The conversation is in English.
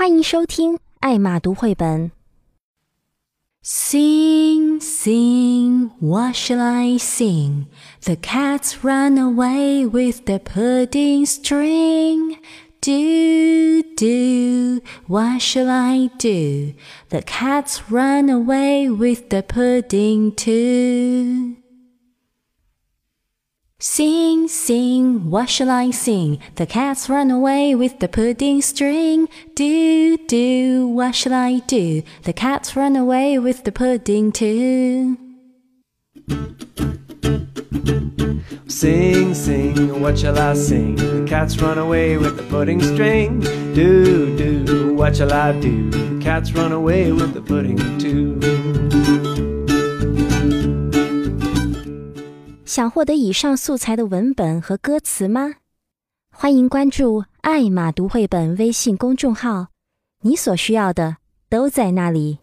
欢迎收听艾玛读绘本。 Sing, sing, what shall I sing? The cats run away with the pudding string. Do, do, what shall I do? The cats run away with the pudding too. Sing, sing, what shall I sing? The cats run away with the pudding string. Do, do, what shall I do? The cats run away with the pudding too. Sing, sing, what shall I sing? The cats run away with the pudding string. Do, do, what shall I do? The cats run away with the pudding too. 想获得以上素材的文本和歌词吗？欢迎关注“爱马读绘本”微信公众号，你所需要的都在那里。